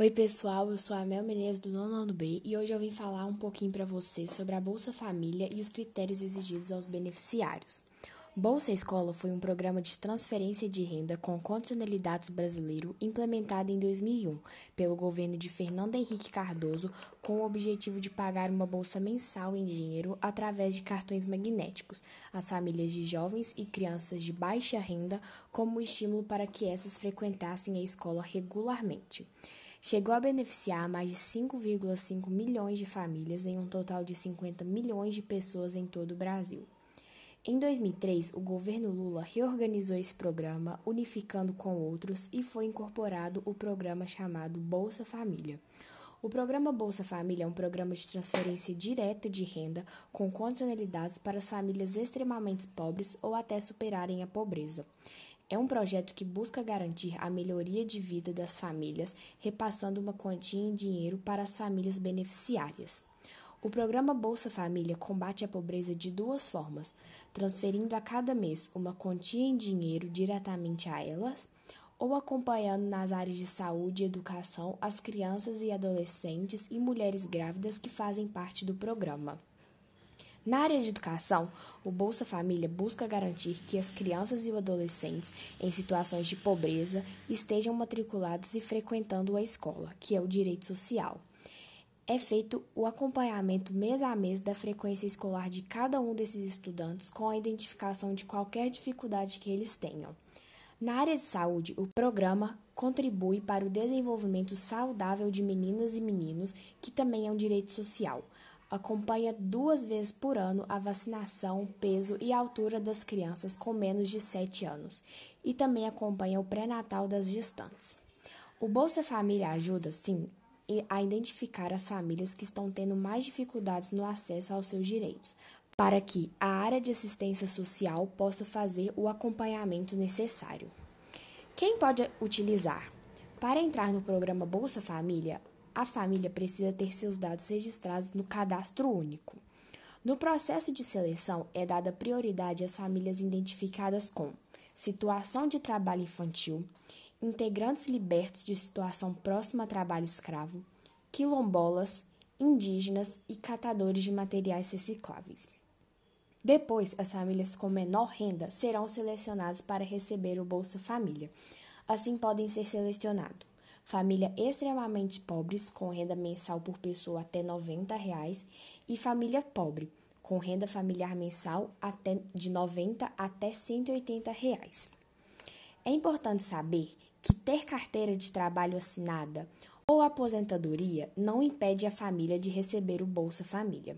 Oi, pessoal, eu sou a Mel Menezes do nono ano B e hoje eu vim falar um pouquinho para vocês sobre a Bolsa Família e os critérios exigidos aos beneficiários. Bolsa Escola foi um programa de transferência de renda com condicionalidades brasileiro implementado em 2001 pelo governo de Fernando Henrique Cardoso com o objetivo de pagar uma bolsa mensal em dinheiro através de cartões magnéticos às famílias de jovens e crianças de baixa renda como estímulo para que essas frequentassem a escola regularmente chegou a beneficiar mais de 5,5 milhões de famílias em um total de 50 milhões de pessoas em todo o Brasil. Em 2003, o governo Lula reorganizou esse programa, unificando com outros, e foi incorporado o programa chamado Bolsa Família. O programa Bolsa Família é um programa de transferência direta de renda com condicionalidades para as famílias extremamente pobres ou até superarem a pobreza. É um projeto que busca garantir a melhoria de vida das famílias, repassando uma quantia em dinheiro para as famílias beneficiárias. O programa Bolsa Família combate a pobreza de duas formas: transferindo a cada mês uma quantia em dinheiro diretamente a elas, ou acompanhando nas áreas de saúde e educação as crianças e adolescentes e mulheres grávidas que fazem parte do programa. Na área de educação, o Bolsa Família busca garantir que as crianças e os adolescentes em situações de pobreza estejam matriculados e frequentando a escola, que é o direito social. É feito o acompanhamento mês a mês da frequência escolar de cada um desses estudantes com a identificação de qualquer dificuldade que eles tenham. Na área de saúde, o programa contribui para o desenvolvimento saudável de meninas e meninos, que também é um direito social acompanha duas vezes por ano a vacinação, peso e altura das crianças com menos de 7 anos e também acompanha o pré-natal das gestantes. O Bolsa Família ajuda, sim, a identificar as famílias que estão tendo mais dificuldades no acesso aos seus direitos, para que a área de assistência social possa fazer o acompanhamento necessário. Quem pode utilizar? Para entrar no programa Bolsa Família, a família precisa ter seus dados registrados no cadastro único. No processo de seleção, é dada prioridade às famílias identificadas com situação de trabalho infantil, integrantes libertos de situação próxima a trabalho escravo, quilombolas, indígenas e catadores de materiais recicláveis. Depois, as famílias com menor renda serão selecionadas para receber o Bolsa Família. Assim, podem ser selecionados família extremamente pobres, com renda mensal por pessoa até 90 reais, e família pobre, com renda familiar mensal até de 90 até 180 reais. É importante saber que ter carteira de trabalho assinada ou aposentadoria não impede a família de receber o Bolsa Família.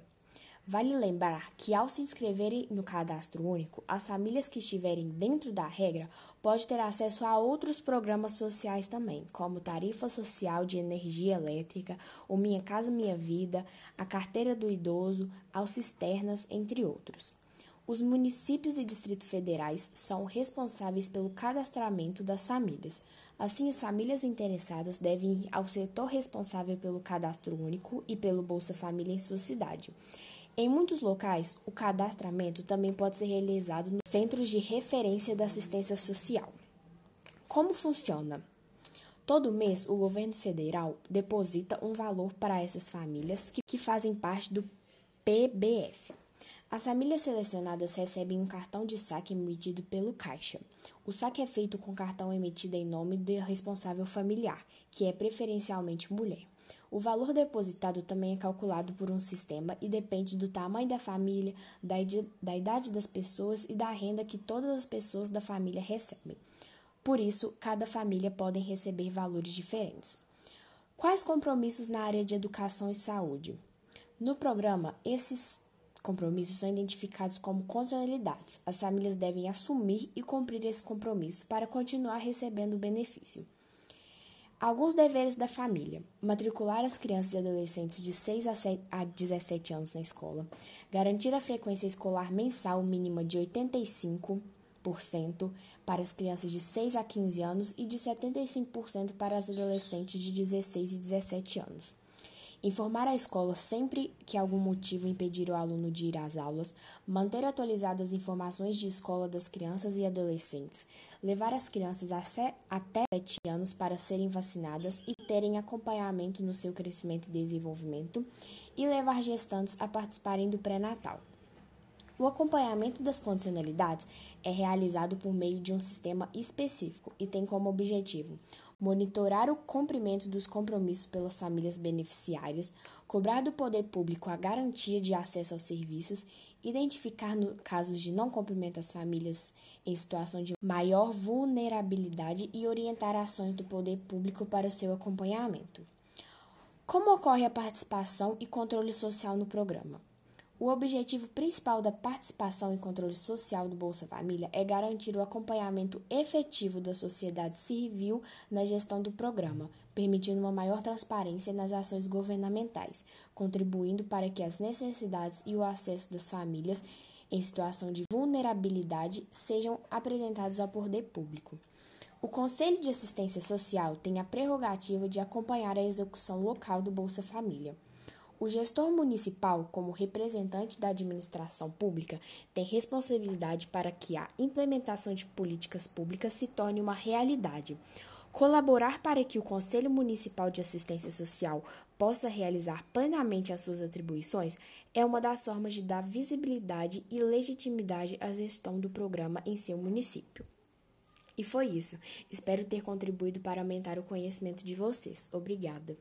Vale lembrar que, ao se inscreverem no cadastro único, as famílias que estiverem dentro da regra podem ter acesso a outros programas sociais também, como Tarifa Social de Energia Elétrica, o Minha Casa Minha Vida, a Carteira do Idoso, ao Cisternas, entre outros. Os municípios e distritos federais são responsáveis pelo cadastramento das famílias. Assim, as famílias interessadas devem ir ao setor responsável pelo cadastro único e pelo Bolsa Família em sua cidade. Em muitos locais, o cadastramento também pode ser realizado nos centros de referência da assistência social. Como funciona? Todo mês, o governo federal deposita um valor para essas famílias que, que fazem parte do PBF. As famílias selecionadas recebem um cartão de saque emitido pelo Caixa. O saque é feito com cartão emitido em nome do responsável familiar, que é preferencialmente mulher. O valor depositado também é calculado por um sistema e depende do tamanho da família, da, da idade das pessoas e da renda que todas as pessoas da família recebem. Por isso, cada família pode receber valores diferentes. Quais compromissos na área de educação e saúde? No programa, esses compromissos são identificados como condicionalidades. As famílias devem assumir e cumprir esse compromisso para continuar recebendo o benefício. Alguns deveres da família: matricular as crianças e adolescentes de 6 a 17 anos na escola, garantir a frequência escolar mensal mínima de 85% para as crianças de 6 a 15 anos e de 75% para as adolescentes de 16 e 17 anos. Informar a escola sempre que algum motivo impedir o aluno de ir às aulas, manter atualizadas as informações de escola das crianças e adolescentes, levar as crianças até 7 anos para serem vacinadas e terem acompanhamento no seu crescimento e desenvolvimento, e levar gestantes a participarem do pré-natal. O acompanhamento das condicionalidades é realizado por meio de um sistema específico e tem como objetivo monitorar o cumprimento dos compromissos pelas famílias beneficiárias, cobrar do poder público a garantia de acesso aos serviços, identificar casos de não cumprimento as famílias em situação de maior vulnerabilidade e orientar ações do poder público para seu acompanhamento. Como ocorre a participação e controle social no programa? O objetivo principal da participação e controle social do Bolsa Família é garantir o acompanhamento efetivo da sociedade civil na gestão do programa, permitindo uma maior transparência nas ações governamentais, contribuindo para que as necessidades e o acesso das famílias em situação de vulnerabilidade sejam apresentados ao poder público. O Conselho de Assistência Social tem a prerrogativa de acompanhar a execução local do Bolsa Família. O gestor municipal, como representante da administração pública, tem responsabilidade para que a implementação de políticas públicas se torne uma realidade. Colaborar para que o Conselho Municipal de Assistência Social possa realizar plenamente as suas atribuições é uma das formas de dar visibilidade e legitimidade à gestão do programa em seu município. E foi isso. Espero ter contribuído para aumentar o conhecimento de vocês. Obrigada.